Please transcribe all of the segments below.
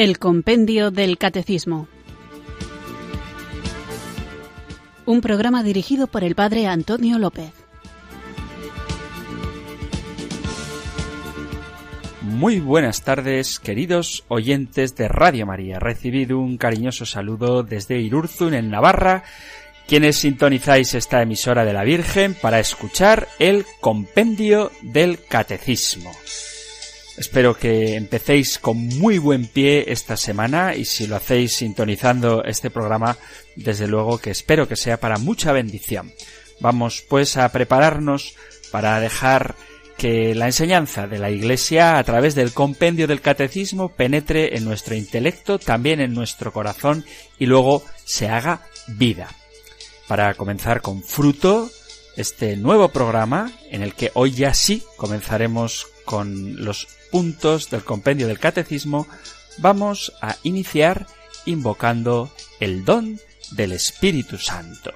El Compendio del Catecismo. Un programa dirigido por el Padre Antonio López. Muy buenas tardes, queridos oyentes de Radio María. Recibido un cariñoso saludo desde Irurzun, en Navarra, quienes sintonizáis esta emisora de la Virgen para escuchar el Compendio del Catecismo. Espero que empecéis con muy buen pie esta semana y si lo hacéis sintonizando este programa, desde luego que espero que sea para mucha bendición. Vamos pues a prepararnos para dejar que la enseñanza de la Iglesia a través del compendio del catecismo penetre en nuestro intelecto, también en nuestro corazón y luego se haga vida. Para comenzar con fruto este nuevo programa en el que hoy ya sí comenzaremos con los puntos del compendio del catecismo, vamos a iniciar invocando el don del Espíritu Santo.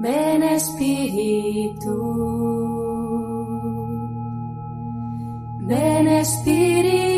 Ven Espíritu, ven Espíritu,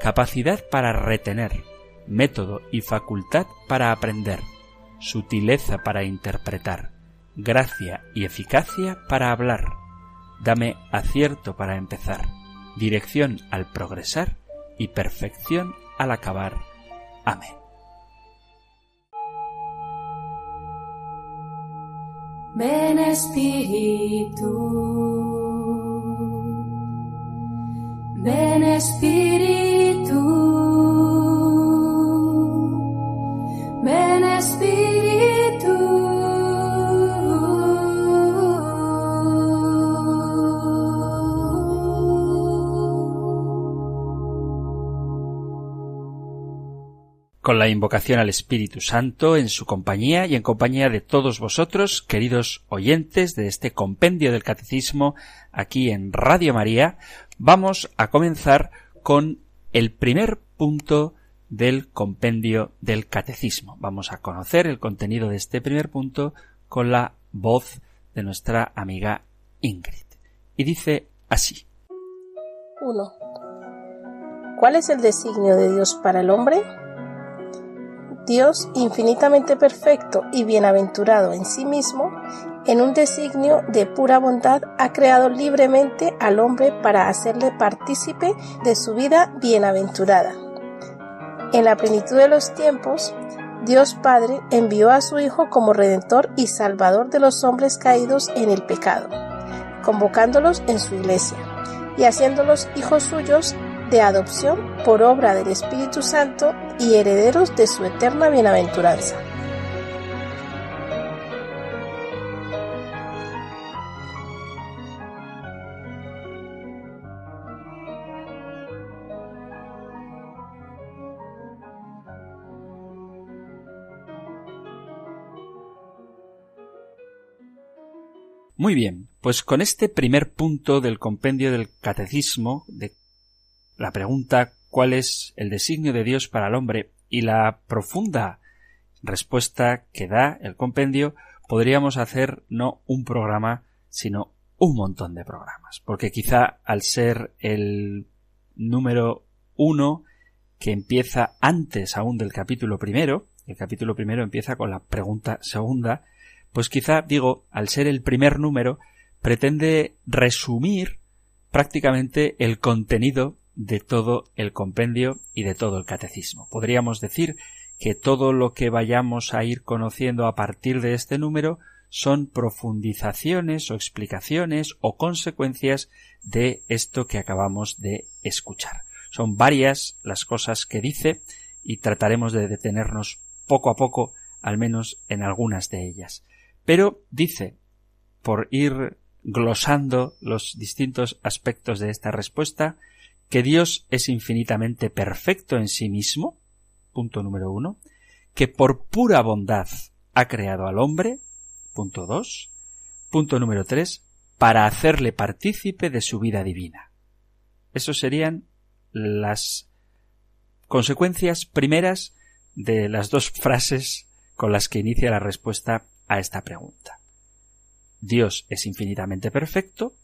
capacidad para retener, método y facultad para aprender, sutileza para interpretar, gracia y eficacia para hablar. Dame acierto para empezar, dirección al progresar y perfección al acabar. Amén. Ven Espíritu, ven Espíritu, ven Espíritu. con la invocación al Espíritu Santo en su compañía y en compañía de todos vosotros, queridos oyentes de este compendio del Catecismo aquí en Radio María, vamos a comenzar con el primer punto del compendio del Catecismo. Vamos a conocer el contenido de este primer punto con la voz de nuestra amiga Ingrid. Y dice así. 1. ¿Cuál es el designio de Dios para el hombre? Dios, infinitamente perfecto y bienaventurado en sí mismo, en un designio de pura bondad, ha creado libremente al hombre para hacerle partícipe de su vida bienaventurada. En la plenitud de los tiempos, Dios Padre envió a su Hijo como Redentor y Salvador de los hombres caídos en el pecado, convocándolos en su iglesia y haciéndolos hijos suyos de adopción por obra del Espíritu Santo y herederos de su eterna bienaventuranza. Muy bien, pues con este primer punto del compendio del catecismo, de la pregunta cuál es el designio de Dios para el hombre y la profunda respuesta que da el compendio, podríamos hacer no un programa, sino un montón de programas. Porque quizá al ser el número uno que empieza antes aún del capítulo primero, el capítulo primero empieza con la pregunta segunda, pues quizá, digo, al ser el primer número, pretende resumir prácticamente el contenido de todo el compendio y de todo el catecismo. Podríamos decir que todo lo que vayamos a ir conociendo a partir de este número son profundizaciones o explicaciones o consecuencias de esto que acabamos de escuchar. Son varias las cosas que dice y trataremos de detenernos poco a poco al menos en algunas de ellas. Pero dice, por ir glosando los distintos aspectos de esta respuesta, que Dios es infinitamente perfecto en sí mismo, punto número uno, que por pura bondad ha creado al hombre, punto dos, punto número tres, para hacerle partícipe de su vida divina. Esos serían las consecuencias primeras de las dos frases con las que inicia la respuesta a esta pregunta. Dios es infinitamente perfecto,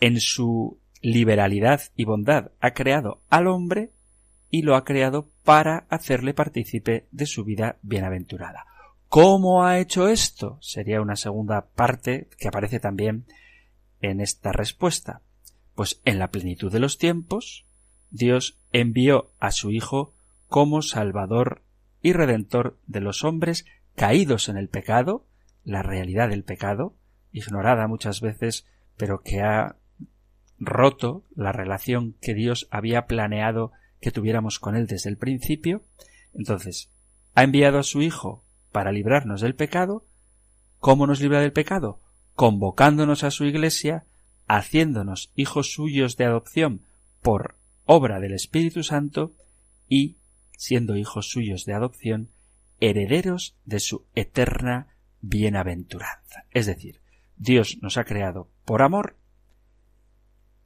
en su liberalidad y bondad ha creado al hombre y lo ha creado para hacerle partícipe de su vida bienaventurada. ¿Cómo ha hecho esto? Sería una segunda parte que aparece también en esta respuesta. Pues en la plenitud de los tiempos, Dios envió a su Hijo como Salvador y Redentor de los hombres caídos en el pecado, la realidad del pecado, ignorada muchas veces, pero que ha roto la relación que Dios había planeado que tuviéramos con Él desde el principio. Entonces, ha enviado a su Hijo para librarnos del pecado. ¿Cómo nos libra del pecado? Convocándonos a su Iglesia, haciéndonos hijos suyos de adopción por obra del Espíritu Santo y, siendo hijos suyos de adopción, herederos de su eterna bienaventuranza. Es decir, Dios nos ha creado por amor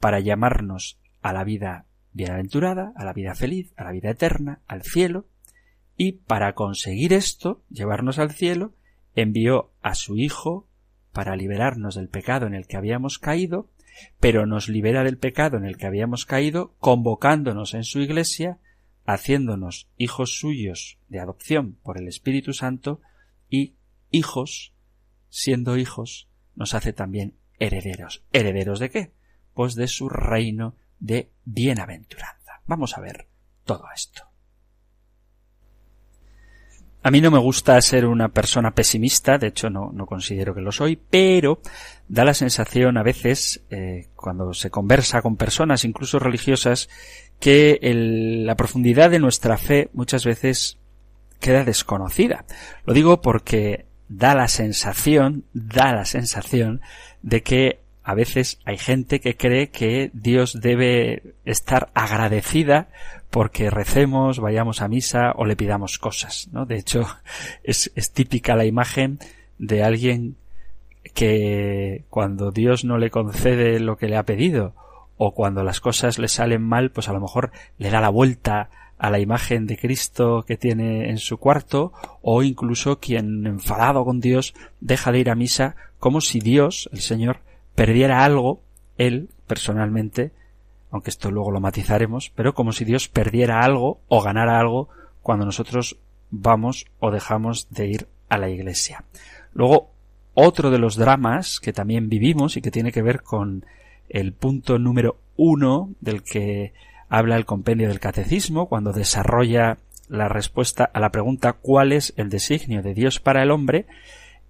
para llamarnos a la vida bienaventurada, a la vida feliz, a la vida eterna, al cielo, y para conseguir esto, llevarnos al cielo, envió a su Hijo para liberarnos del pecado en el que habíamos caído, pero nos libera del pecado en el que habíamos caído, convocándonos en su Iglesia, haciéndonos hijos suyos de adopción por el Espíritu Santo y hijos, siendo hijos, nos hace también herederos. ¿Herederos de qué? De su reino de bienaventuranza. Vamos a ver todo esto. A mí no me gusta ser una persona pesimista, de hecho no, no considero que lo soy, pero da la sensación a veces, eh, cuando se conversa con personas, incluso religiosas, que la profundidad de nuestra fe muchas veces queda desconocida. Lo digo porque da la sensación, da la sensación de que a veces hay gente que cree que Dios debe estar agradecida porque recemos, vayamos a misa o le pidamos cosas, ¿no? De hecho, es, es típica la imagen de alguien que cuando Dios no le concede lo que le ha pedido o cuando las cosas le salen mal, pues a lo mejor le da la vuelta a la imagen de Cristo que tiene en su cuarto, o incluso quien enfadado con Dios deja de ir a misa como si Dios, el Señor, perdiera algo, él, personalmente, aunque esto luego lo matizaremos, pero como si Dios perdiera algo o ganara algo cuando nosotros vamos o dejamos de ir a la iglesia. Luego, otro de los dramas que también vivimos y que tiene que ver con el punto número uno del que habla el compendio del catecismo cuando desarrolla la respuesta a la pregunta ¿cuál es el designio de Dios para el hombre?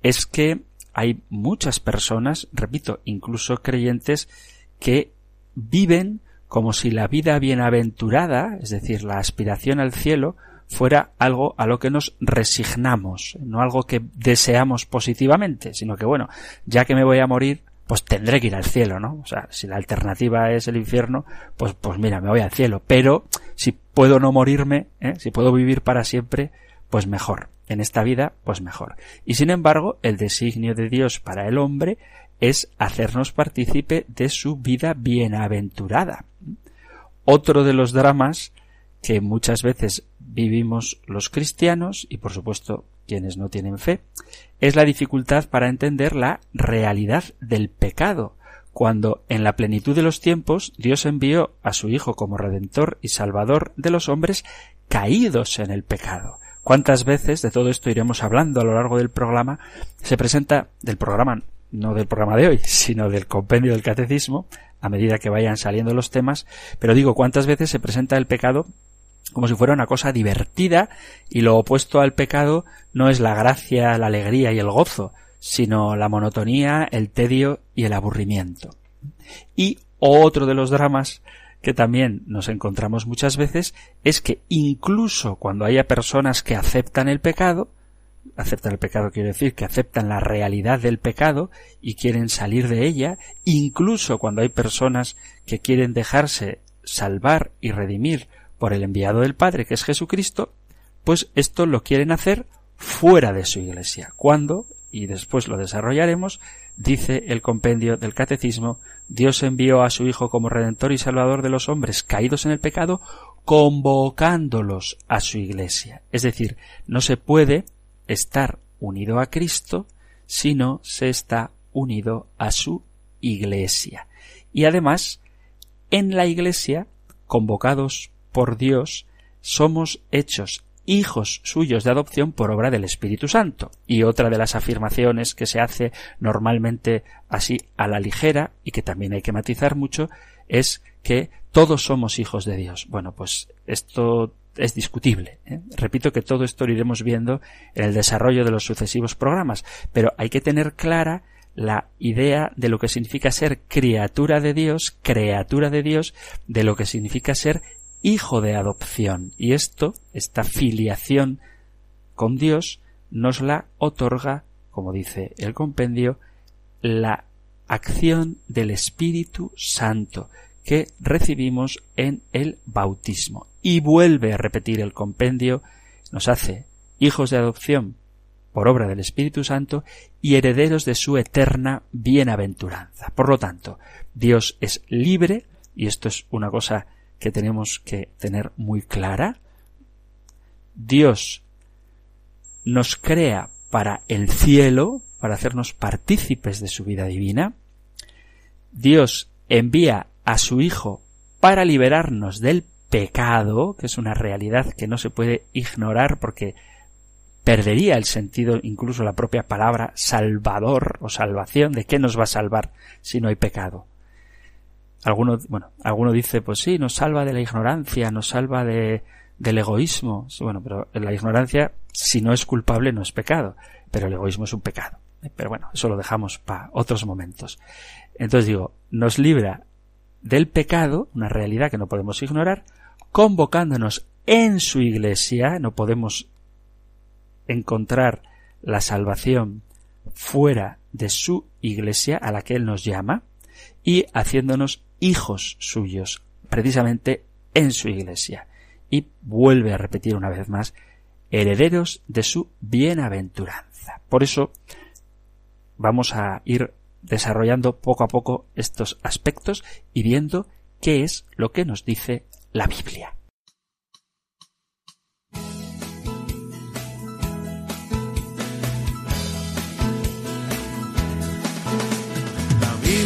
es que hay muchas personas, repito, incluso creyentes, que viven como si la vida bienaventurada, es decir, la aspiración al cielo, fuera algo a lo que nos resignamos, no algo que deseamos positivamente, sino que bueno, ya que me voy a morir, pues tendré que ir al cielo, ¿no? O sea, si la alternativa es el infierno, pues, pues mira, me voy al cielo. Pero si puedo no morirme, ¿eh? si puedo vivir para siempre, pues mejor. En esta vida, pues mejor. Y sin embargo, el designio de Dios para el hombre es hacernos partícipe de su vida bienaventurada. Otro de los dramas que muchas veces vivimos los cristianos y por supuesto quienes no tienen fe es la dificultad para entender la realidad del pecado, cuando en la plenitud de los tiempos Dios envió a su Hijo como Redentor y Salvador de los hombres caídos en el pecado. ¿Cuántas veces de todo esto iremos hablando a lo largo del programa? Se presenta del programa, no del programa de hoy, sino del compendio del catecismo, a medida que vayan saliendo los temas, pero digo, ¿cuántas veces se presenta el pecado como si fuera una cosa divertida y lo opuesto al pecado no es la gracia, la alegría y el gozo, sino la monotonía, el tedio y el aburrimiento. Y otro de los dramas que también nos encontramos muchas veces es que incluso cuando haya personas que aceptan el pecado, aceptan el pecado quiere decir que aceptan la realidad del pecado y quieren salir de ella, incluso cuando hay personas que quieren dejarse salvar y redimir por el enviado del Padre, que es Jesucristo, pues esto lo quieren hacer fuera de su iglesia, cuando, y después lo desarrollaremos, dice el compendio del Catecismo, Dios envió a su Hijo como Redentor y Salvador de los hombres caídos en el pecado, convocándolos a su iglesia. Es decir, no se puede estar unido a Cristo si no se está unido a su iglesia. Y además, en la iglesia, convocados por Dios, somos hechos hijos suyos de adopción por obra del Espíritu Santo. Y otra de las afirmaciones que se hace normalmente así a la ligera y que también hay que matizar mucho es que todos somos hijos de Dios. Bueno, pues esto es discutible. ¿eh? Repito que todo esto lo iremos viendo en el desarrollo de los sucesivos programas, pero hay que tener clara la idea de lo que significa ser criatura de Dios, criatura de Dios, de lo que significa ser hijo de adopción. Y esto, esta filiación con Dios, nos la otorga, como dice el compendio, la acción del Espíritu Santo que recibimos en el bautismo. Y vuelve a repetir el compendio, nos hace hijos de adopción por obra del Espíritu Santo y herederos de su eterna bienaventuranza. Por lo tanto, Dios es libre, y esto es una cosa que tenemos que tener muy clara. Dios nos crea para el cielo, para hacernos partícipes de su vida divina. Dios envía a su Hijo para liberarnos del pecado, que es una realidad que no se puede ignorar porque perdería el sentido incluso la propia palabra salvador o salvación. ¿De qué nos va a salvar si no hay pecado? Alguno, bueno, alguno dice, pues sí, nos salva de la ignorancia, nos salva de, del egoísmo. bueno, pero la ignorancia, si no es culpable, no es pecado. Pero el egoísmo es un pecado. Pero bueno, eso lo dejamos para otros momentos. Entonces digo, nos libra del pecado, una realidad que no podemos ignorar, convocándonos en su iglesia, no podemos encontrar la salvación fuera de su iglesia a la que Él nos llama, y haciéndonos hijos suyos, precisamente en su iglesia. Y vuelve a repetir una vez más, herederos de su bienaventuranza. Por eso vamos a ir desarrollando poco a poco estos aspectos y viendo qué es lo que nos dice la Biblia.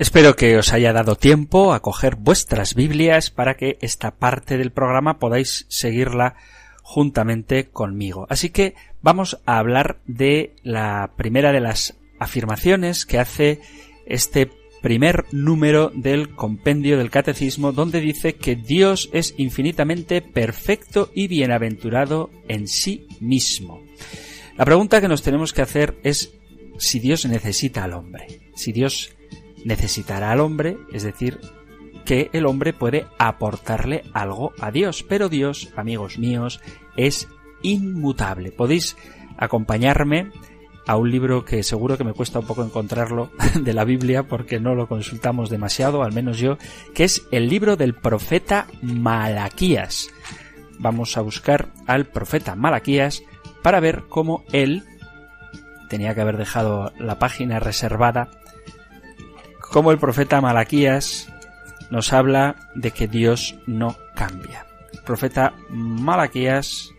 Espero que os haya dado tiempo a coger vuestras Biblias para que esta parte del programa podáis seguirla juntamente conmigo. Así que vamos a hablar de la primera de las afirmaciones que hace este primer número del compendio del catecismo donde dice que Dios es infinitamente perfecto y bienaventurado en sí mismo. La pregunta que nos tenemos que hacer es si Dios necesita al hombre, si Dios necesitará al hombre, es decir, que el hombre puede aportarle algo a Dios, pero Dios, amigos míos, es inmutable. Podéis acompañarme a un libro que seguro que me cuesta un poco encontrarlo de la Biblia porque no lo consultamos demasiado, al menos yo, que es el libro del profeta Malaquías. Vamos a buscar al profeta Malaquías para ver cómo él tenía que haber dejado la página reservada, cómo el profeta Malaquías nos habla de que Dios no cambia. El profeta Malaquías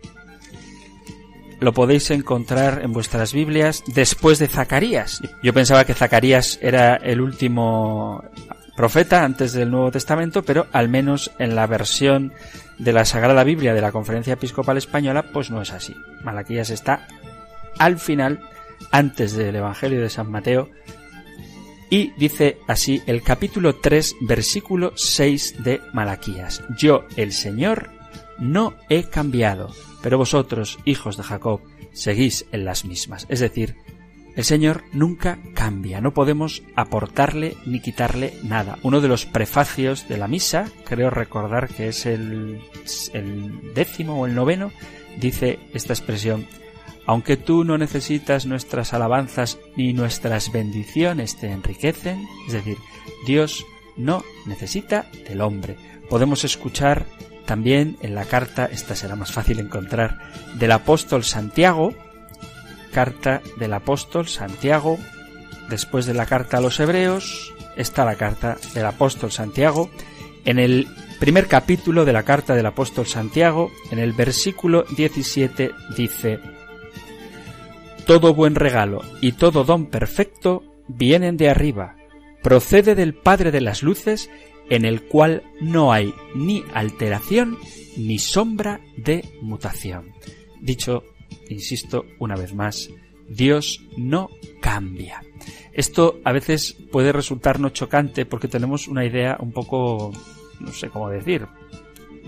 lo podéis encontrar en vuestras Biblias después de Zacarías. Yo pensaba que Zacarías era el último profeta antes del Nuevo Testamento, pero al menos en la versión de la Sagrada Biblia de la Conferencia Episcopal Española, pues no es así. Malaquías está al final, antes del Evangelio de San Mateo, y dice así el capítulo 3, versículo 6 de Malaquías. Yo, el Señor, no he cambiado, pero vosotros, hijos de Jacob, seguís en las mismas. Es decir, el Señor nunca cambia, no podemos aportarle ni quitarle nada. Uno de los prefacios de la misa, creo recordar que es el, el décimo o el noveno, dice esta expresión, aunque tú no necesitas nuestras alabanzas ni nuestras bendiciones te enriquecen, es decir, Dios no necesita del hombre. Podemos escuchar también en la carta, esta será más fácil encontrar, del apóstol Santiago, carta del apóstol Santiago, después de la carta a los hebreos, está la carta del apóstol Santiago, en el primer capítulo de la carta del apóstol Santiago, en el versículo 17 dice, todo buen regalo y todo don perfecto vienen de arriba, procede del Padre de las Luces, en el cual no hay ni alteración ni sombra de mutación. Dicho, insisto una vez más, Dios no cambia. Esto a veces puede resultarnos chocante porque tenemos una idea un poco, no sé cómo decir,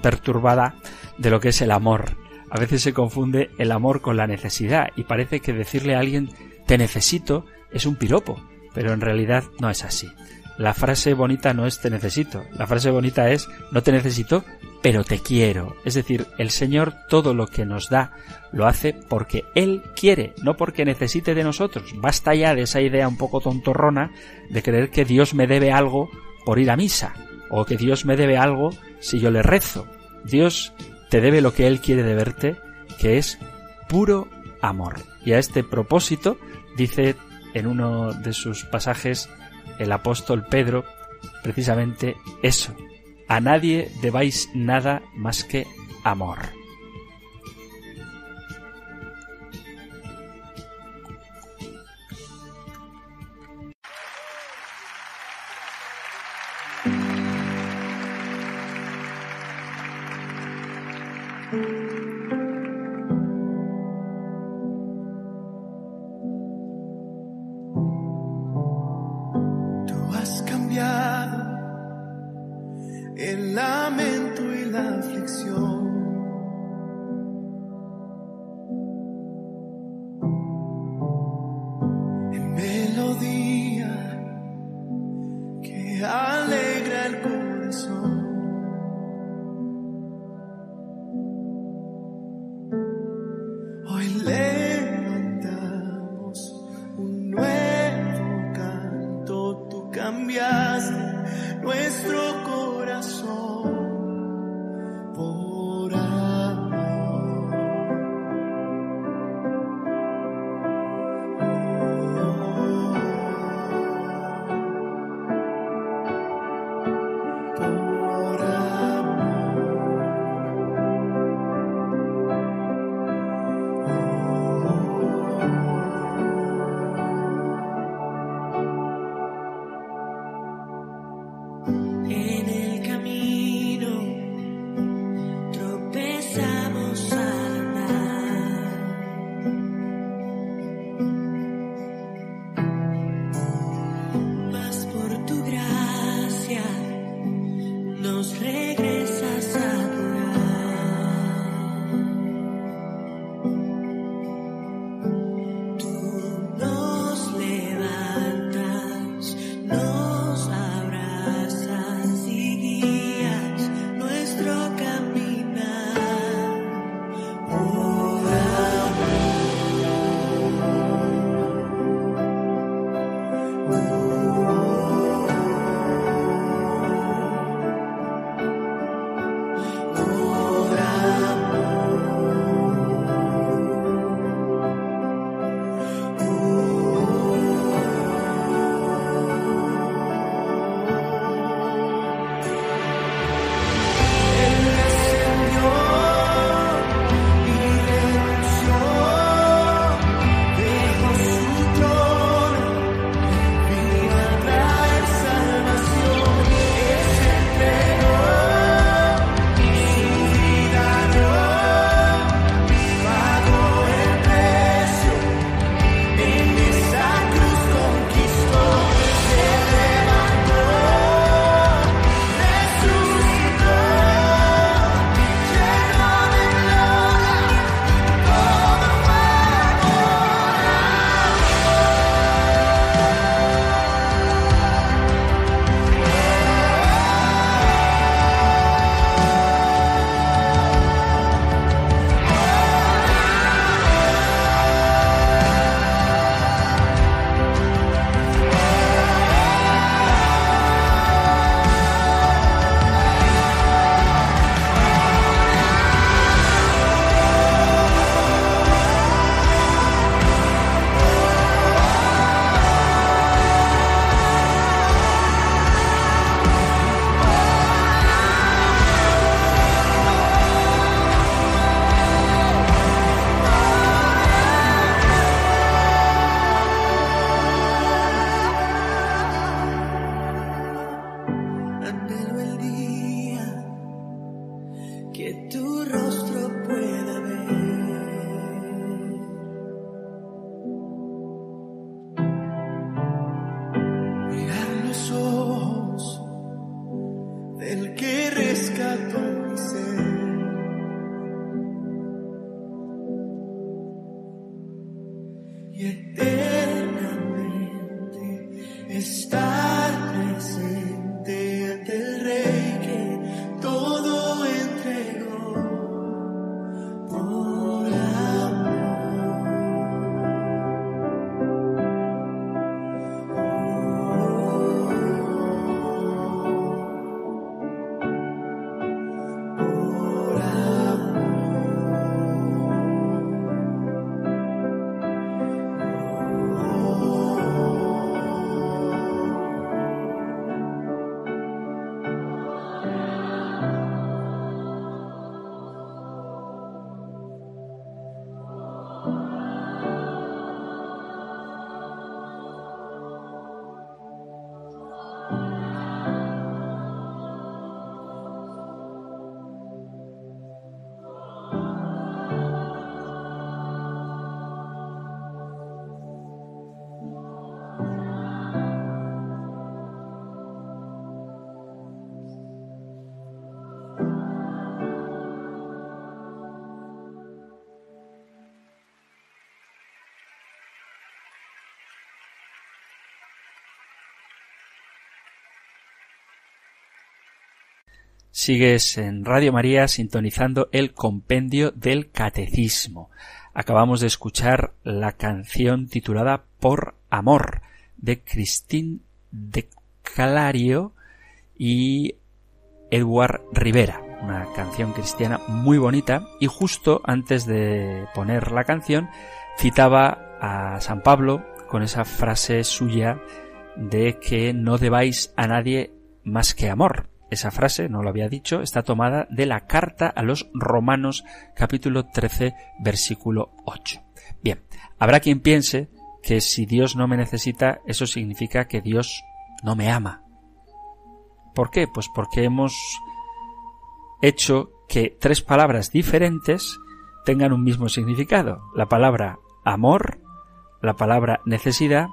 perturbada de lo que es el amor a veces se confunde el amor con la necesidad y parece que decirle a alguien te necesito es un piropo, pero en realidad no es así. La frase bonita no es te necesito, la frase bonita es no te necesito, pero te quiero. Es decir, el Señor todo lo que nos da lo hace porque Él quiere, no porque necesite de nosotros. Basta ya de esa idea un poco tontorrona de creer que Dios me debe algo por ir a misa, o que Dios me debe algo si yo le rezo. Dios te debe lo que Él quiere de verte, que es puro amor. Y a este propósito dice en uno de sus pasajes el apóstol Pedro precisamente eso. A nadie debáis nada más que amor. Sigues en Radio María sintonizando el compendio del Catecismo. Acabamos de escuchar la canción titulada Por Amor de Christine de Clario y Edward Rivera, una canción cristiana muy bonita y justo antes de poner la canción citaba a San Pablo con esa frase suya de que no debáis a nadie más que amor. Esa frase, no lo había dicho, está tomada de la carta a los Romanos capítulo 13 versículo 8. Bien, habrá quien piense que si Dios no me necesita, eso significa que Dios no me ama. ¿Por qué? Pues porque hemos hecho que tres palabras diferentes tengan un mismo significado. La palabra amor, la palabra necesidad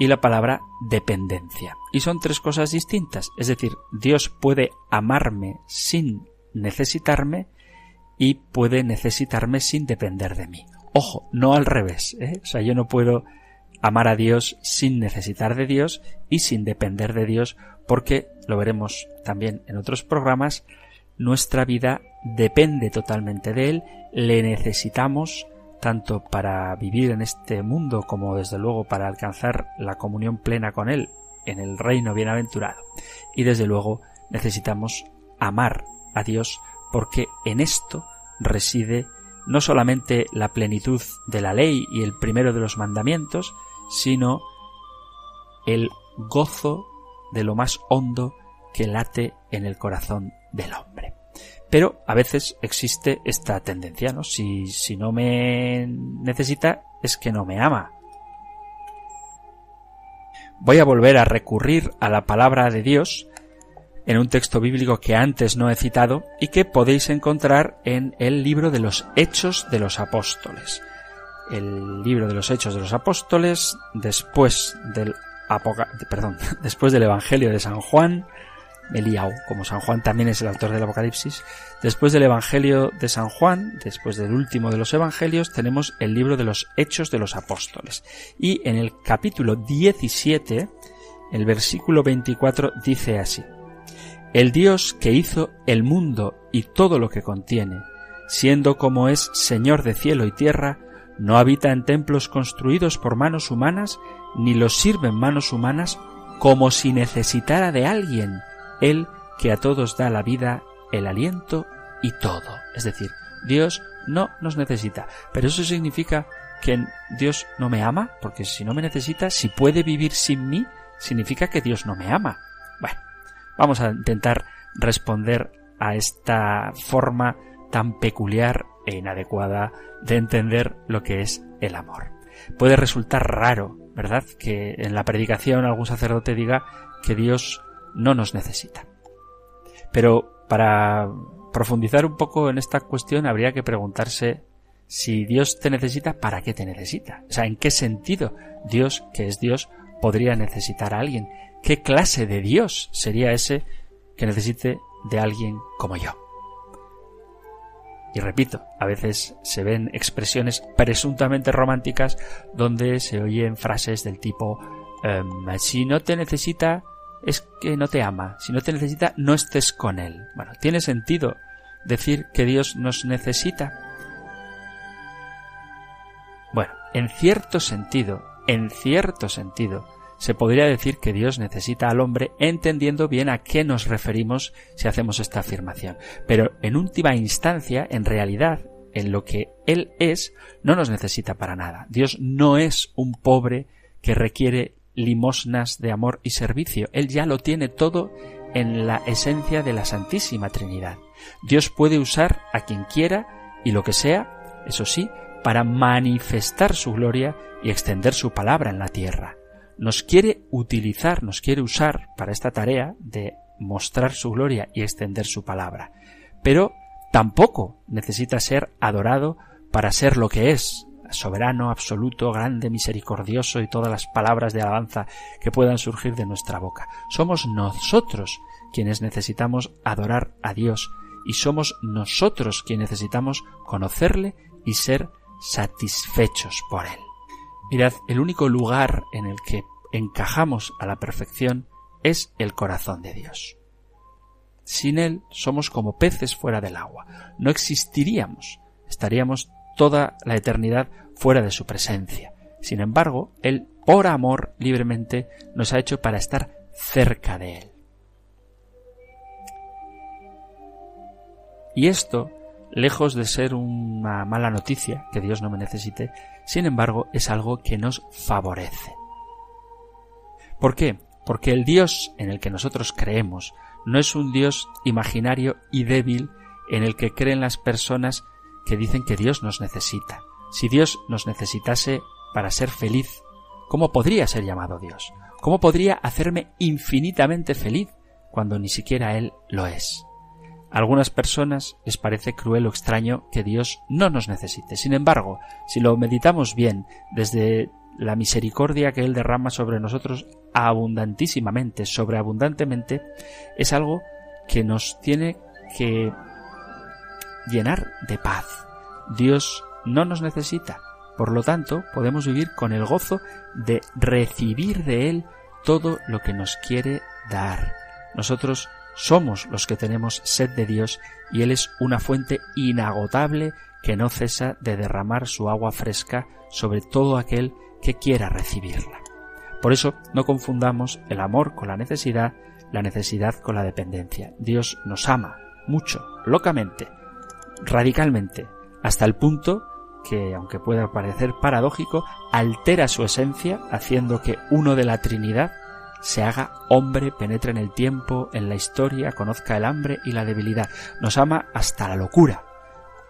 y la palabra dependencia. Y son tres cosas distintas. Es decir, Dios puede amarme sin necesitarme y puede necesitarme sin depender de mí. Ojo, no al revés. ¿eh? O sea, yo no puedo amar a Dios sin necesitar de Dios y sin depender de Dios porque, lo veremos también en otros programas, nuestra vida depende totalmente de Él, le necesitamos tanto para vivir en este mundo como desde luego para alcanzar la comunión plena con Él en el reino bienaventurado. Y desde luego necesitamos amar a Dios porque en esto reside no solamente la plenitud de la ley y el primero de los mandamientos, sino el gozo de lo más hondo que late en el corazón del hombre. Pero a veces existe esta tendencia, ¿no? Si, no me necesita, es que no me ama. Voy a volver a recurrir a la palabra de Dios en un texto bíblico que antes no he citado y que podéis encontrar en el libro de los Hechos de los Apóstoles. El libro de los Hechos de los Apóstoles, después del Apoca perdón, después del Evangelio de San Juan, Eliau, como San Juan también es el autor del Apocalipsis, después del Evangelio de San Juan, después del último de los Evangelios, tenemos el libro de los Hechos de los Apóstoles. Y en el capítulo 17, el versículo 24 dice así, El Dios que hizo el mundo y todo lo que contiene, siendo como es Señor de cielo y tierra, no habita en templos construidos por manos humanas, ni los sirven manos humanas, como si necesitara de alguien, él que a todos da la vida, el aliento y todo. Es decir, Dios no nos necesita. Pero eso significa que Dios no me ama, porque si no me necesita, si puede vivir sin mí, significa que Dios no me ama. Bueno, vamos a intentar responder a esta forma tan peculiar e inadecuada de entender lo que es el amor. Puede resultar raro, ¿verdad?, que en la predicación algún sacerdote diga que Dios no nos necesita. Pero para profundizar un poco en esta cuestión habría que preguntarse si Dios te necesita, ¿para qué te necesita? O sea, ¿en qué sentido Dios, que es Dios, podría necesitar a alguien? ¿Qué clase de Dios sería ese que necesite de alguien como yo? Y repito, a veces se ven expresiones presuntamente románticas donde se oyen frases del tipo em, si no te necesita es que no te ama, si no te necesita no estés con él. Bueno, tiene sentido decir que Dios nos necesita. Bueno, en cierto sentido, en cierto sentido, se podría decir que Dios necesita al hombre entendiendo bien a qué nos referimos si hacemos esta afirmación. Pero en última instancia, en realidad, en lo que Él es, no nos necesita para nada. Dios no es un pobre que requiere limosnas de amor y servicio. Él ya lo tiene todo en la esencia de la Santísima Trinidad. Dios puede usar a quien quiera y lo que sea, eso sí, para manifestar su gloria y extender su palabra en la tierra nos quiere utilizar, nos quiere usar para esta tarea de mostrar su gloria y extender su palabra. Pero tampoco necesita ser adorado para ser lo que es, soberano, absoluto, grande, misericordioso y todas las palabras de alabanza que puedan surgir de nuestra boca. Somos nosotros quienes necesitamos adorar a Dios y somos nosotros quienes necesitamos conocerle y ser satisfechos por él. Mirad, el único lugar en el que encajamos a la perfección es el corazón de Dios. Sin Él somos como peces fuera del agua. No existiríamos. Estaríamos toda la eternidad fuera de su presencia. Sin embargo, Él, por amor, libremente nos ha hecho para estar cerca de Él. Y esto, lejos de ser una mala noticia, que Dios no me necesite, sin embargo, es algo que nos favorece. ¿Por qué? Porque el Dios en el que nosotros creemos no es un Dios imaginario y débil en el que creen las personas que dicen que Dios nos necesita. Si Dios nos necesitase para ser feliz, ¿cómo podría ser llamado Dios? ¿Cómo podría hacerme infinitamente feliz cuando ni siquiera Él lo es? A algunas personas les parece cruel o extraño que Dios no nos necesite. Sin embargo, si lo meditamos bien desde la misericordia que Él derrama sobre nosotros abundantísimamente, sobreabundantemente, es algo que nos tiene que llenar de paz. Dios no nos necesita, por lo tanto podemos vivir con el gozo de recibir de Él todo lo que nos quiere dar. Nosotros somos los que tenemos sed de Dios y Él es una fuente inagotable que no cesa de derramar su agua fresca sobre todo aquel que quiera recibirla. Por eso no confundamos el amor con la necesidad, la necesidad con la dependencia. Dios nos ama mucho, locamente, radicalmente, hasta el punto que, aunque pueda parecer paradójico, altera su esencia haciendo que uno de la Trinidad se haga hombre, penetre en el tiempo, en la historia, conozca el hambre y la debilidad. Nos ama hasta la locura.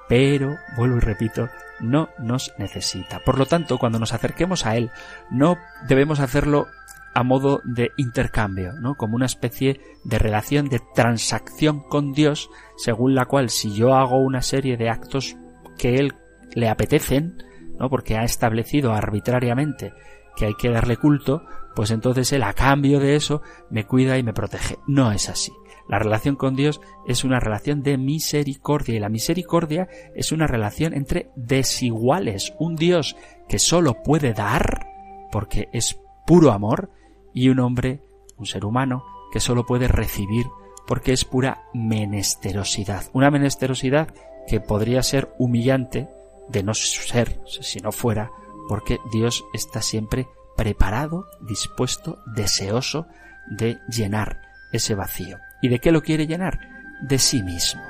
Pero, vuelvo y repito, no nos necesita. Por lo tanto, cuando nos acerquemos a Él, no debemos hacerlo a modo de intercambio, ¿no? Como una especie de relación de transacción con Dios, según la cual si yo hago una serie de actos que Él le apetecen, ¿no? Porque ha establecido arbitrariamente que hay que darle culto, pues entonces Él a cambio de eso me cuida y me protege. No es así. La relación con Dios es una relación de misericordia y la misericordia es una relación entre desiguales. Un Dios que solo puede dar porque es puro amor y un hombre, un ser humano, que solo puede recibir porque es pura menesterosidad. Una menesterosidad que podría ser humillante de no ser si no fuera porque Dios está siempre preparado, dispuesto, deseoso de llenar ese vacío. ¿Y de qué lo quiere llenar? De sí mismo.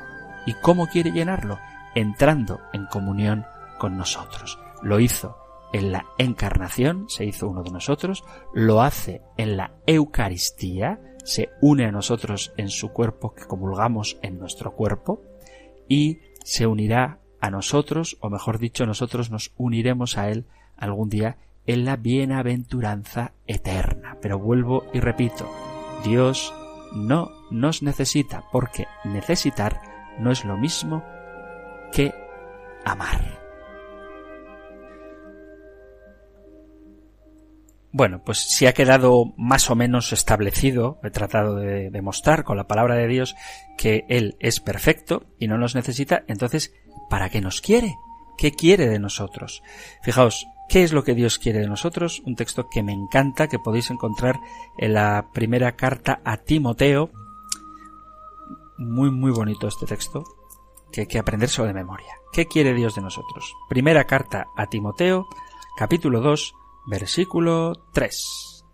¿Y cómo quiere llenarlo? Entrando en comunión con nosotros. Lo hizo en la encarnación, se hizo uno de nosotros, lo hace en la Eucaristía, se une a nosotros en su cuerpo que comulgamos en nuestro cuerpo y se unirá a nosotros, o mejor dicho, nosotros nos uniremos a Él algún día en la bienaventuranza eterna. Pero vuelvo y repito, Dios no nos necesita, porque necesitar no es lo mismo que amar. Bueno, pues si ha quedado más o menos establecido, he tratado de demostrar con la palabra de Dios que Él es perfecto y no nos necesita, entonces, ¿para qué nos quiere? ¿Qué quiere de nosotros? Fijaos, ¿qué es lo que Dios quiere de nosotros? Un texto que me encanta, que podéis encontrar en la primera carta a Timoteo. Muy, muy bonito este texto, que hay que aprenderlo de memoria. ¿Qué quiere Dios de nosotros? Primera carta a Timoteo, capítulo 2, versículo 3.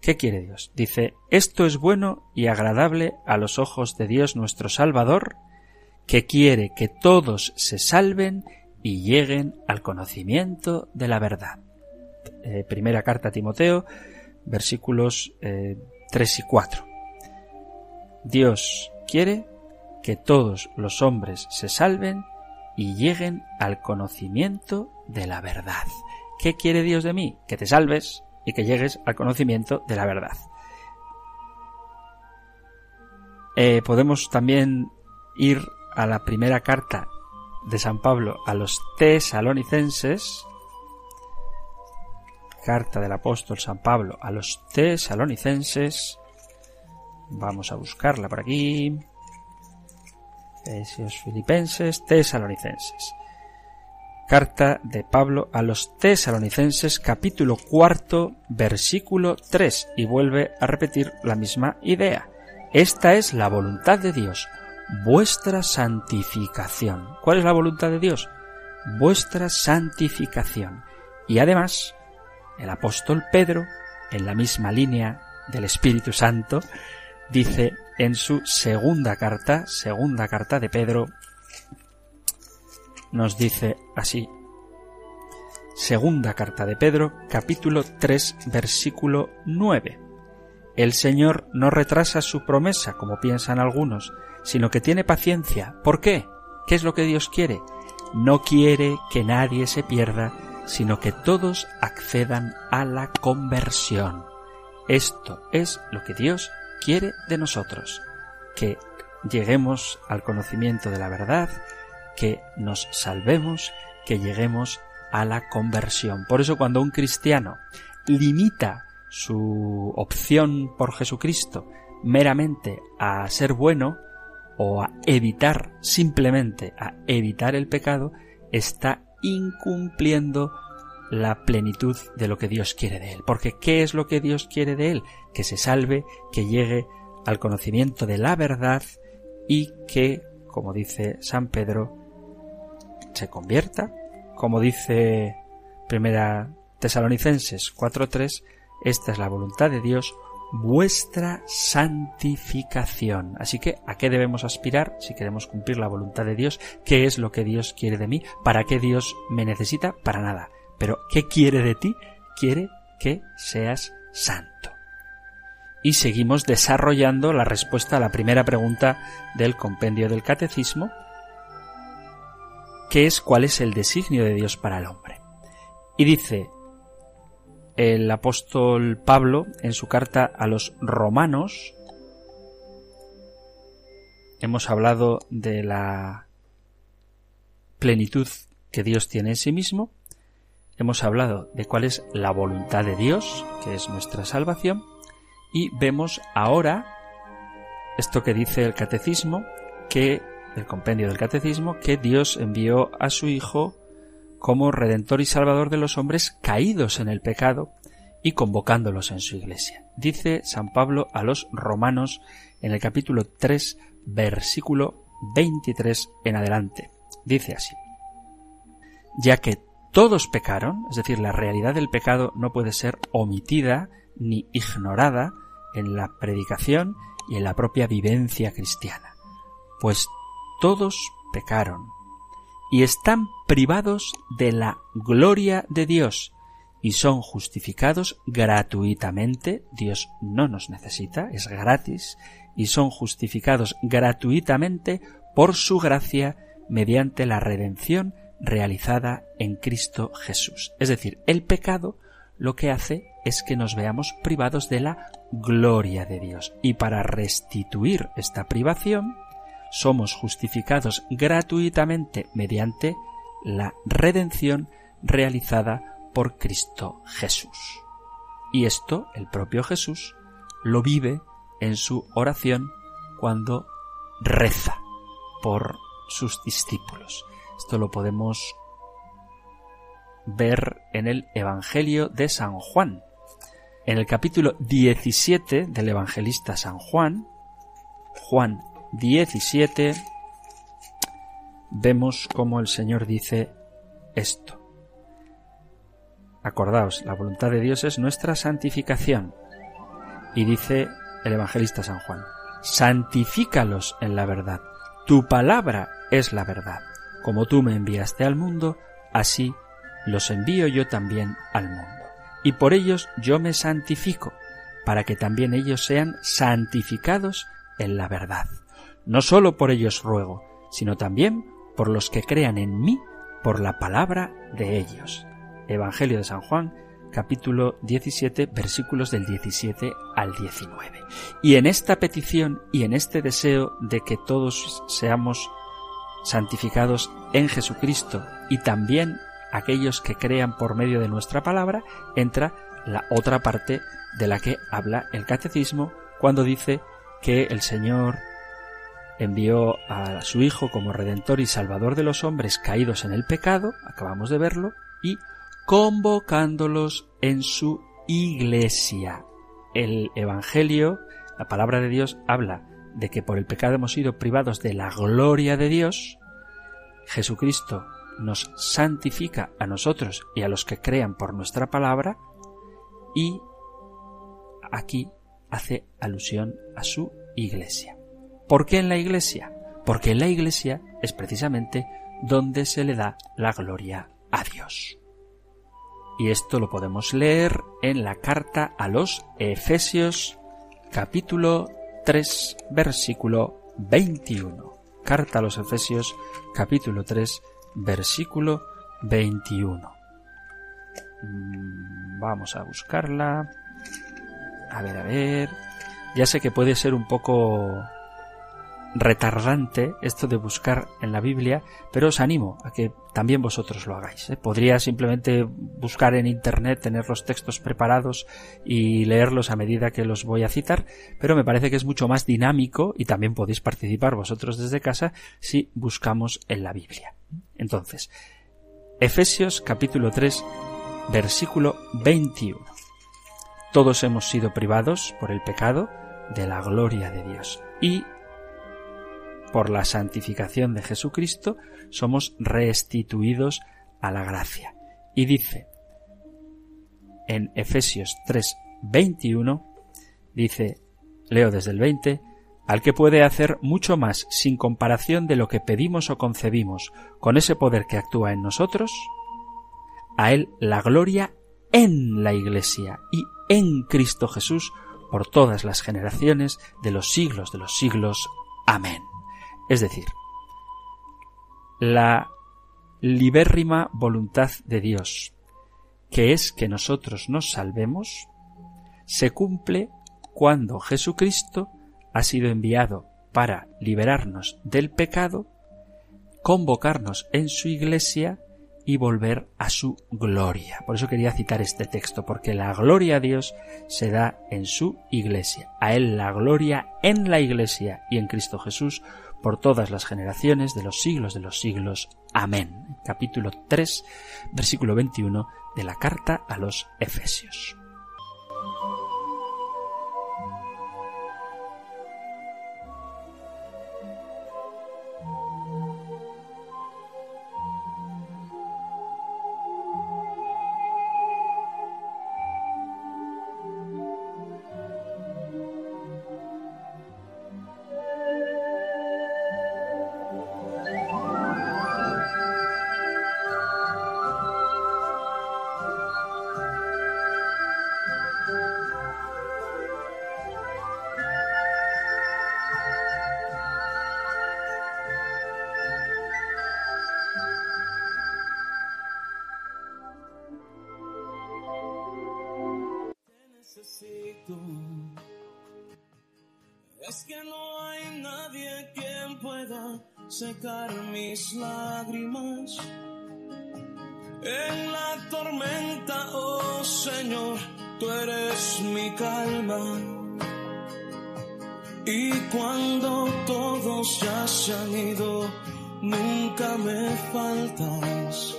¿Qué quiere Dios? Dice, esto es bueno y agradable a los ojos de Dios nuestro Salvador, que quiere que todos se salven y lleguen al conocimiento de la verdad. Eh, primera carta a Timoteo, versículos 3 eh, y 4. Dios quiere que todos los hombres se salven y lleguen al conocimiento de la verdad. ¿Qué quiere Dios de mí? Que te salves y que llegues al conocimiento de la verdad. Eh, podemos también ir a la primera carta de San Pablo a los tesalonicenses, carta del apóstol San Pablo a los tesalonicenses, vamos a buscarla por aquí, Efesios filipenses, tesalonicenses. Carta de Pablo a los tesalonicenses capítulo cuarto versículo 3 y vuelve a repetir la misma idea. Esta es la voluntad de Dios, vuestra santificación. ¿Cuál es la voluntad de Dios? Vuestra santificación. Y además, el apóstol Pedro, en la misma línea del Espíritu Santo, dice en su segunda carta, segunda carta de Pedro, nos dice así. Segunda carta de Pedro, capítulo 3, versículo 9. El Señor no retrasa su promesa, como piensan algunos, sino que tiene paciencia. ¿Por qué? ¿Qué es lo que Dios quiere? No quiere que nadie se pierda, sino que todos accedan a la conversión. Esto es lo que Dios quiere de nosotros, que lleguemos al conocimiento de la verdad, que nos salvemos, que lleguemos a la conversión. Por eso cuando un cristiano limita su opción por Jesucristo meramente a ser bueno o a evitar simplemente a evitar el pecado, está incumpliendo la plenitud de lo que Dios quiere de él. Porque ¿qué es lo que Dios quiere de él? Que se salve, que llegue al conocimiento de la verdad y que, como dice San Pedro, se convierta, como dice Primera Tesalonicenses 4.3, esta es la voluntad de Dios, vuestra santificación. Así que, ¿a qué debemos aspirar si queremos cumplir la voluntad de Dios? ¿Qué es lo que Dios quiere de mí? ¿Para qué Dios me necesita? Para nada. Pero, ¿qué quiere de ti? Quiere que seas santo. Y seguimos desarrollando la respuesta a la primera pregunta del compendio del catecismo, qué es cuál es el designio de Dios para el hombre. Y dice el apóstol Pablo en su carta a los romanos, hemos hablado de la plenitud que Dios tiene en sí mismo, hemos hablado de cuál es la voluntad de Dios, que es nuestra salvación, y vemos ahora esto que dice el catecismo, que del compendio del catecismo que Dios envió a su Hijo como Redentor y Salvador de los hombres caídos en el pecado y convocándolos en su iglesia. Dice San Pablo a los romanos en el capítulo 3, versículo 23 en adelante. Dice así. Ya que todos pecaron, es decir, la realidad del pecado no puede ser omitida ni ignorada en la predicación y en la propia vivencia cristiana, pues todos pecaron y están privados de la gloria de Dios y son justificados gratuitamente. Dios no nos necesita, es gratis, y son justificados gratuitamente por su gracia mediante la redención realizada en Cristo Jesús. Es decir, el pecado lo que hace es que nos veamos privados de la gloria de Dios. Y para restituir esta privación, somos justificados gratuitamente mediante la redención realizada por Cristo Jesús. Y esto el propio Jesús lo vive en su oración cuando reza por sus discípulos. Esto lo podemos ver en el Evangelio de San Juan. En el capítulo 17 del evangelista San Juan, Juan 17, vemos cómo el Señor dice esto. Acordaos, la voluntad de Dios es nuestra santificación. Y dice el evangelista San Juan, santifícalos en la verdad. Tu palabra es la verdad. Como tú me enviaste al mundo, así los envío yo también al mundo. Y por ellos yo me santifico, para que también ellos sean santificados en la verdad. No sólo por ellos ruego, sino también por los que crean en mí por la palabra de ellos. Evangelio de San Juan, capítulo 17, versículos del 17 al 19. Y en esta petición y en este deseo de que todos seamos santificados en Jesucristo y también aquellos que crean por medio de nuestra palabra, entra la otra parte de la que habla el catecismo cuando dice que el Señor envió a su Hijo como Redentor y Salvador de los hombres caídos en el pecado, acabamos de verlo, y convocándolos en su iglesia. El Evangelio, la palabra de Dios, habla de que por el pecado hemos sido privados de la gloria de Dios. Jesucristo nos santifica a nosotros y a los que crean por nuestra palabra y aquí hace alusión a su iglesia. ¿Por qué en la iglesia? Porque en la iglesia es precisamente donde se le da la gloria a Dios. Y esto lo podemos leer en la carta a los Efesios capítulo 3 versículo 21. Carta a los Efesios capítulo 3 versículo 21. Mm, vamos a buscarla. A ver, a ver. Ya sé que puede ser un poco retardante esto de buscar en la Biblia, pero os animo a que también vosotros lo hagáis. ¿eh? Podría simplemente buscar en Internet, tener los textos preparados y leerlos a medida que los voy a citar, pero me parece que es mucho más dinámico y también podéis participar vosotros desde casa si buscamos en la Biblia. Entonces, Efesios capítulo 3, versículo 21. Todos hemos sido privados por el pecado de la gloria de Dios y por la santificación de Jesucristo somos restituidos a la gracia. Y dice en Efesios 3, 21, dice, leo desde el 20, al que puede hacer mucho más sin comparación de lo que pedimos o concebimos con ese poder que actúa en nosotros, a él la gloria en la Iglesia y en Cristo Jesús por todas las generaciones de los siglos de los siglos. Amén. Es decir, la libérrima voluntad de Dios, que es que nosotros nos salvemos, se cumple cuando Jesucristo ha sido enviado para liberarnos del pecado, convocarnos en su iglesia y volver a su gloria. Por eso quería citar este texto, porque la gloria a Dios se da en su iglesia. A Él la gloria en la iglesia y en Cristo Jesús por todas las generaciones de los siglos de los siglos. Amén. Capítulo 3, versículo 21 de la carta a los Efesios. Tormenta, oh Señor, tú eres mi calma. Y cuando todos ya se han ido, nunca me faltas.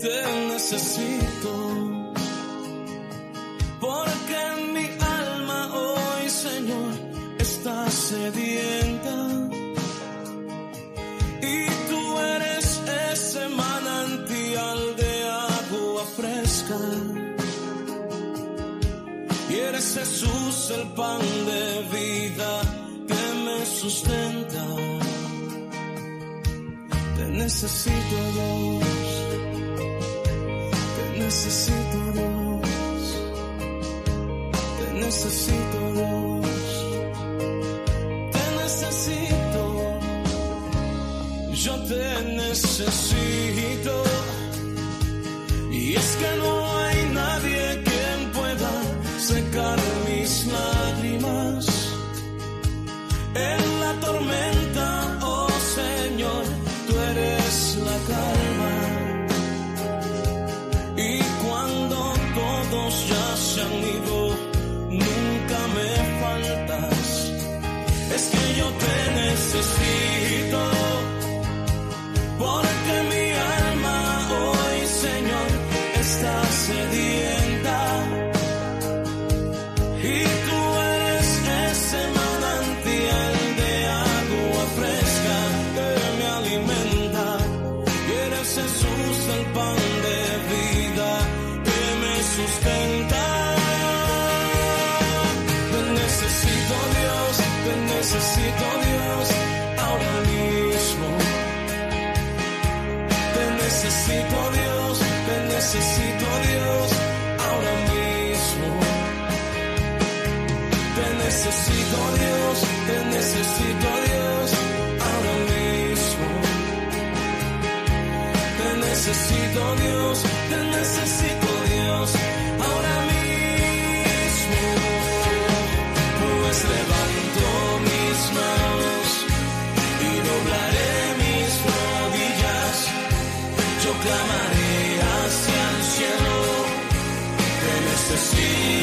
Te necesito. Porque mi alma hoy, Señor, está sedienta. Pan de vida que me sustenta. Te necesito Dios. Te necesito Dios. Te necesito. Te necesito. Yo te necesito. Y es que no necesito Dios, ahora mismo. Te necesito Dios, te necesito Dios, ahora mismo. Te necesito Dios, te necesito Dios, ahora mismo. Pues levanto mis manos y doblaré mis rodillas. Yo clamaré te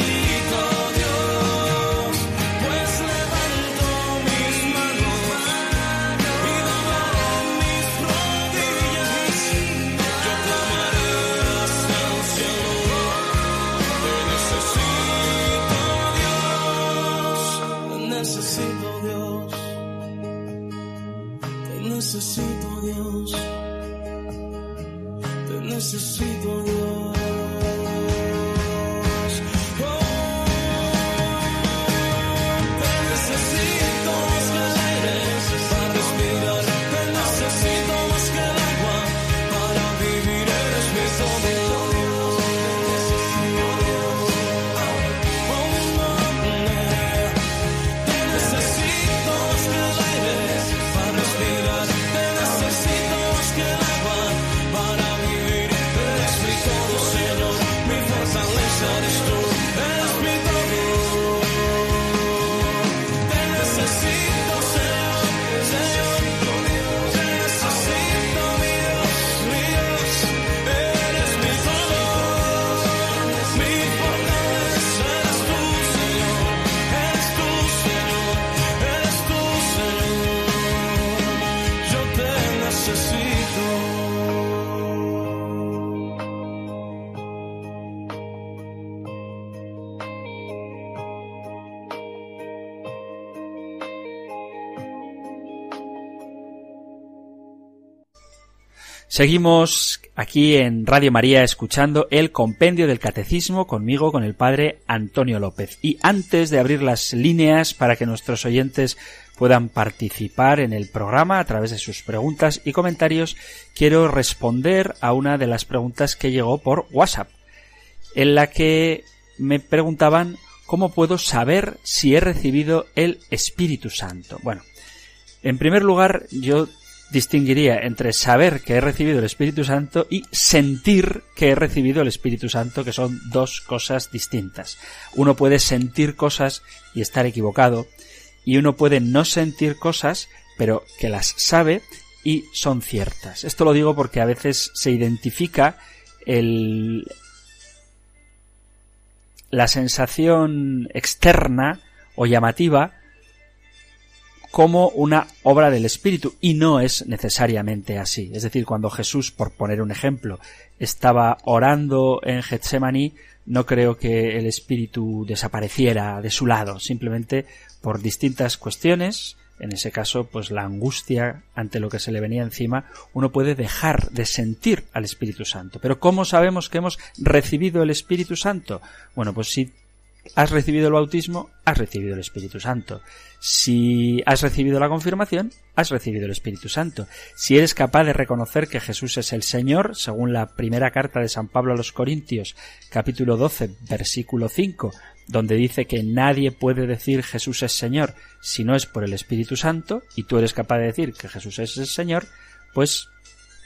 Seguimos aquí en Radio María escuchando el compendio del catecismo conmigo, con el padre Antonio López. Y antes de abrir las líneas para que nuestros oyentes puedan participar en el programa a través de sus preguntas y comentarios, quiero responder a una de las preguntas que llegó por WhatsApp, en la que me preguntaban cómo puedo saber si he recibido el Espíritu Santo. Bueno, en primer lugar, yo distinguiría entre saber que he recibido el Espíritu Santo y sentir que he recibido el Espíritu Santo, que son dos cosas distintas. Uno puede sentir cosas y estar equivocado, y uno puede no sentir cosas, pero que las sabe y son ciertas. Esto lo digo porque a veces se identifica el, la sensación externa o llamativa como una obra del Espíritu y no es necesariamente así. Es decir, cuando Jesús, por poner un ejemplo, estaba orando en Getsemaní, no creo que el Espíritu desapareciera de su lado, simplemente por distintas cuestiones, en ese caso, pues la angustia ante lo que se le venía encima, uno puede dejar de sentir al Espíritu Santo. Pero ¿cómo sabemos que hemos recibido el Espíritu Santo? Bueno, pues si has recibido el bautismo, has recibido el Espíritu Santo. Si has recibido la confirmación, has recibido el Espíritu Santo. Si eres capaz de reconocer que Jesús es el Señor, según la primera carta de San Pablo a los Corintios, capítulo 12, versículo 5, donde dice que nadie puede decir Jesús es Señor si no es por el Espíritu Santo, y tú eres capaz de decir que Jesús es el Señor, pues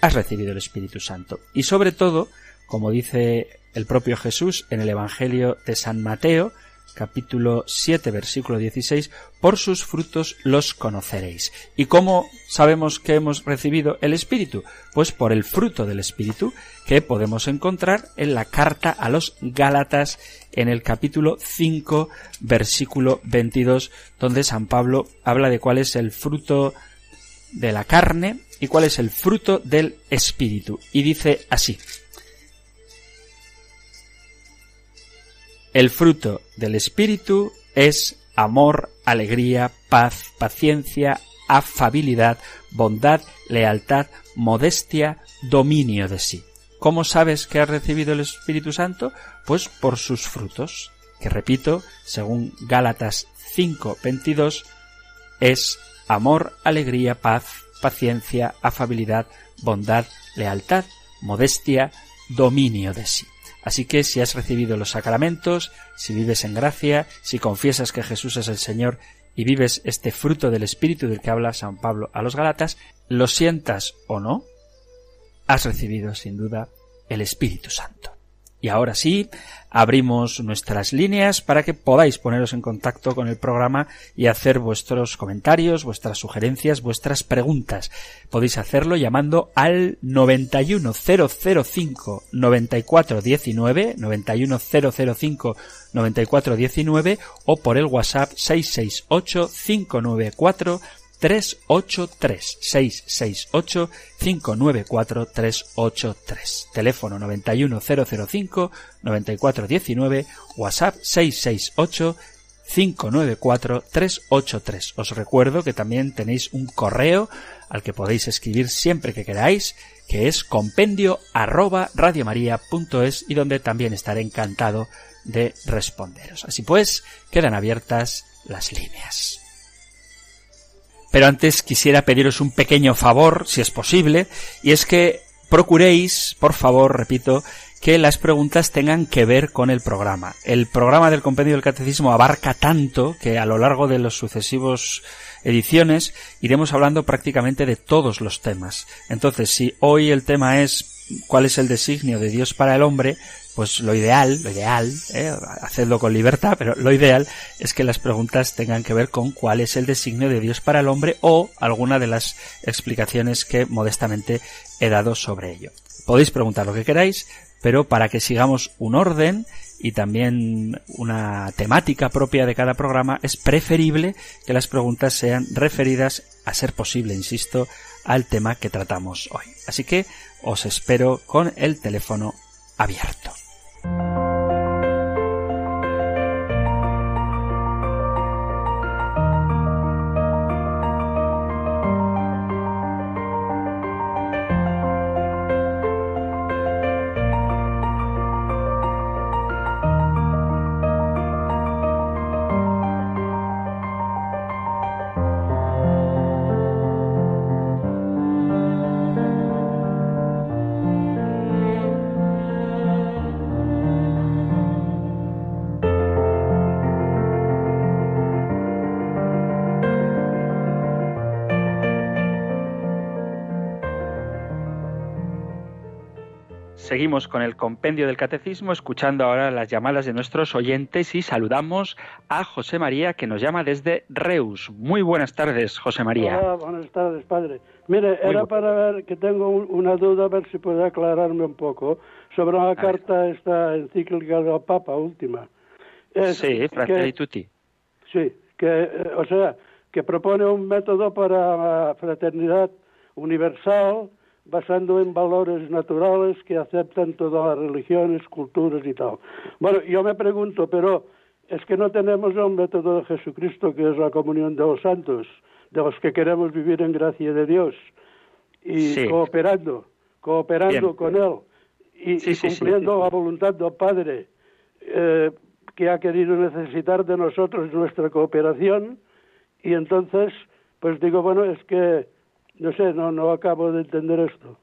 has recibido el Espíritu Santo. Y sobre todo, como dice el propio Jesús en el Evangelio de San Mateo, capítulo 7, versículo 16, por sus frutos los conoceréis. ¿Y cómo sabemos que hemos recibido el Espíritu? Pues por el fruto del Espíritu que podemos encontrar en la carta a los Gálatas en el capítulo 5, versículo 22, donde San Pablo habla de cuál es el fruto de la carne y cuál es el fruto del Espíritu. Y dice así, El fruto del Espíritu es amor, alegría, paz, paciencia, afabilidad, bondad, lealtad, modestia, dominio de sí. ¿Cómo sabes que has recibido el Espíritu Santo? Pues por sus frutos, que repito, según Gálatas 5:22, es amor, alegría, paz, paciencia, afabilidad, bondad, lealtad, modestia, dominio de sí. Así que si has recibido los sacramentos, si vives en gracia, si confiesas que Jesús es el Señor y vives este fruto del Espíritu del que habla San Pablo a los Galatas, lo sientas o no, has recibido sin duda el Espíritu Santo. Y ahora sí, abrimos nuestras líneas para que podáis poneros en contacto con el programa y hacer vuestros comentarios, vuestras sugerencias, vuestras preguntas. Podéis hacerlo llamando al 91005 9419, 91005 9419 o por el WhatsApp 668 594 383 668 594 383 teléfono 91005 9419 WhatsApp 668 594 383 os recuerdo que también tenéis un correo al que podéis escribir siempre que queráis que es compendio arroba radiomaria.es y donde también estaré encantado de responderos. Así pues quedan abiertas las líneas pero antes quisiera pediros un pequeño favor, si es posible, y es que procuréis, por favor, repito, que las preguntas tengan que ver con el programa. El programa del compendio del catecismo abarca tanto que a lo largo de los sucesivos ediciones iremos hablando prácticamente de todos los temas. Entonces, si hoy el tema es cuál es el designio de Dios para el hombre, pues lo ideal, lo ideal, ¿eh? hacedlo con libertad, pero lo ideal es que las preguntas tengan que ver con cuál es el designio de Dios para el hombre o alguna de las explicaciones que modestamente he dado sobre ello. Podéis preguntar lo que queráis, pero para que sigamos un orden y también una temática propia de cada programa, es preferible que las preguntas sean referidas, a ser posible, insisto, al tema que tratamos hoy. Así que os espero con el teléfono abierto. Seguimos compendio del catecismo, escuchando ahora las llamadas de nuestros oyentes y saludamos a José María que nos llama desde Reus. Muy buenas tardes, José María. Hola, buenas tardes, padre. Mire, Muy era para ver que tengo un- una duda, a ver si puede aclararme un poco sobre una ver. carta, esta encíclica del Papa última, es Sí, Fratelli Tutti. Sí, que, eh, o sea, que propone un método para la fraternidad universal basando en valores naturales que aceptan todas las religiones, culturas y tal. Bueno, yo me pregunto, pero es que no tenemos un método de Jesucristo que es la comunión de los santos, de los que queremos vivir en gracia de Dios y Sí. cooperando, cooperando Bien. con Él y, Sí, cumpliendo sí. la voluntad del Padre eh, que ha querido necesitar de nosotros nuestra cooperación y entonces pues digo bueno es que no sé no no acabo de entender esto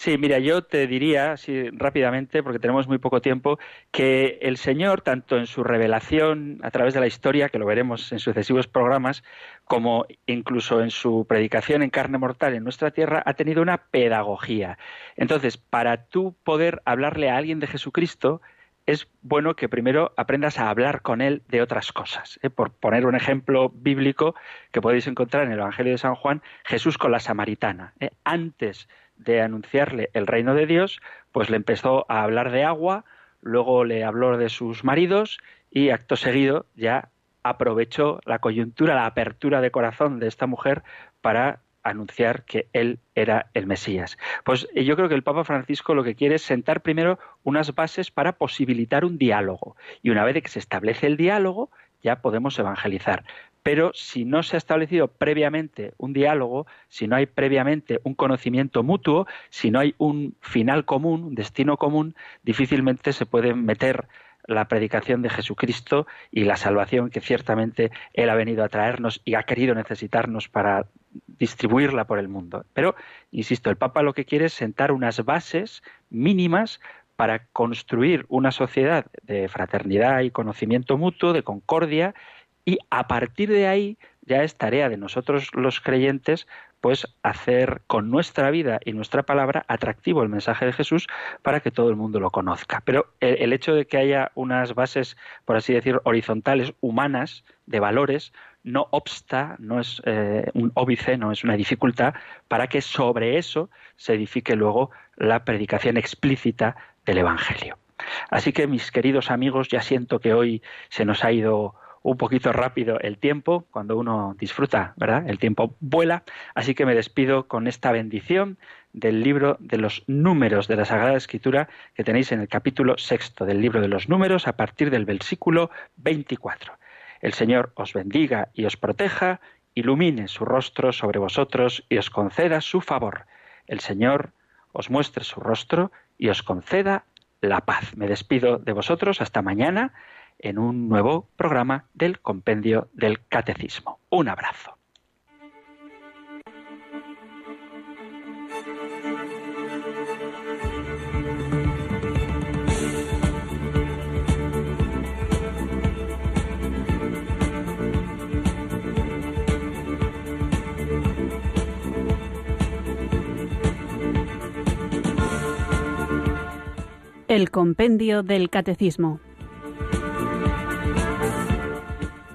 Sí, mira, yo te diría así rápidamente, porque tenemos muy poco tiempo, que el Señor, tanto en su revelación a través de la historia, que lo veremos en sucesivos programas, como incluso en su predicación en carne mortal en nuestra tierra, ha tenido una pedagogía. Entonces, para tú poder hablarle a alguien de Jesucristo, es bueno que primero aprendas a hablar con él de otras cosas. ¿eh? Por poner un ejemplo bíblico que podéis encontrar en el Evangelio de San Juan, Jesús con la samaritana. ¿eh? Antes de anunciarle el reino de Dios, pues le empezó a hablar de agua, luego le habló de sus maridos y acto seguido ya aprovechó la coyuntura, la apertura de corazón de esta mujer para anunciar que él era el Mesías. Pues eh, yo creo que el Papa Francisco lo que quiere es sentar primero unas bases para posibilitar un diálogo. Y una vez que se establece el diálogo, ya podemos evangelizar. Pero si no se ha establecido previamente un diálogo, si no hay previamente un conocimiento mutuo, si no hay un final común, un destino común, difícilmente se puede meter la predicación de Jesucristo y la salvación que ciertamente Él ha venido a traernos y ha querido necesitarnos para distribuirla por el mundo. Pero, insisto, el Papa lo que quiere es sentar unas bases mínimas para construir una sociedad de fraternidad y conocimiento mutuo, de concordia, y a partir de ahí ya es tarea de nosotros los creyentes pues hacer con nuestra vida y nuestra palabra atractivo el mensaje de Jesús para que todo el mundo lo conozca. Pero el, hecho de que haya unas bases, por así decir, horizontales, humanas, de valores, no obsta, no es eh, un óbice, no es una dificultad para que sobre eso se edifique luego la predicación explícita del Evangelio. Así que mis queridos amigos, ya siento que hoy se nos ha ido un poquito rápido el tiempo, cuando uno disfruta, ¿verdad? El tiempo vuela, así que me despido con esta bendición del libro de los números de la Sagrada Escritura que tenéis en el capítulo sexto del libro de los números a partir del versículo 24. El Señor os bendiga y os proteja, ilumine su rostro sobre vosotros y os conceda su favor. El Señor os muestre su rostro y os conceda la paz. Me despido de vosotros hasta mañana en un nuevo programa del Compendio del Catecismo. Un abrazo. El Compendio del Catecismo.